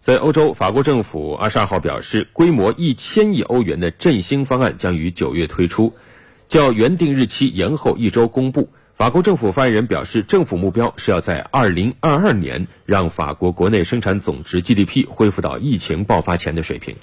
在欧洲法国政府二十二号表示规模一千亿欧元的振兴方案将于九月推出。较原定日期延后一周公布法国政府发言人表示政府目标是要在二零二二年让法国国内生产总值 gdp 恢复到疫情爆发前的水平。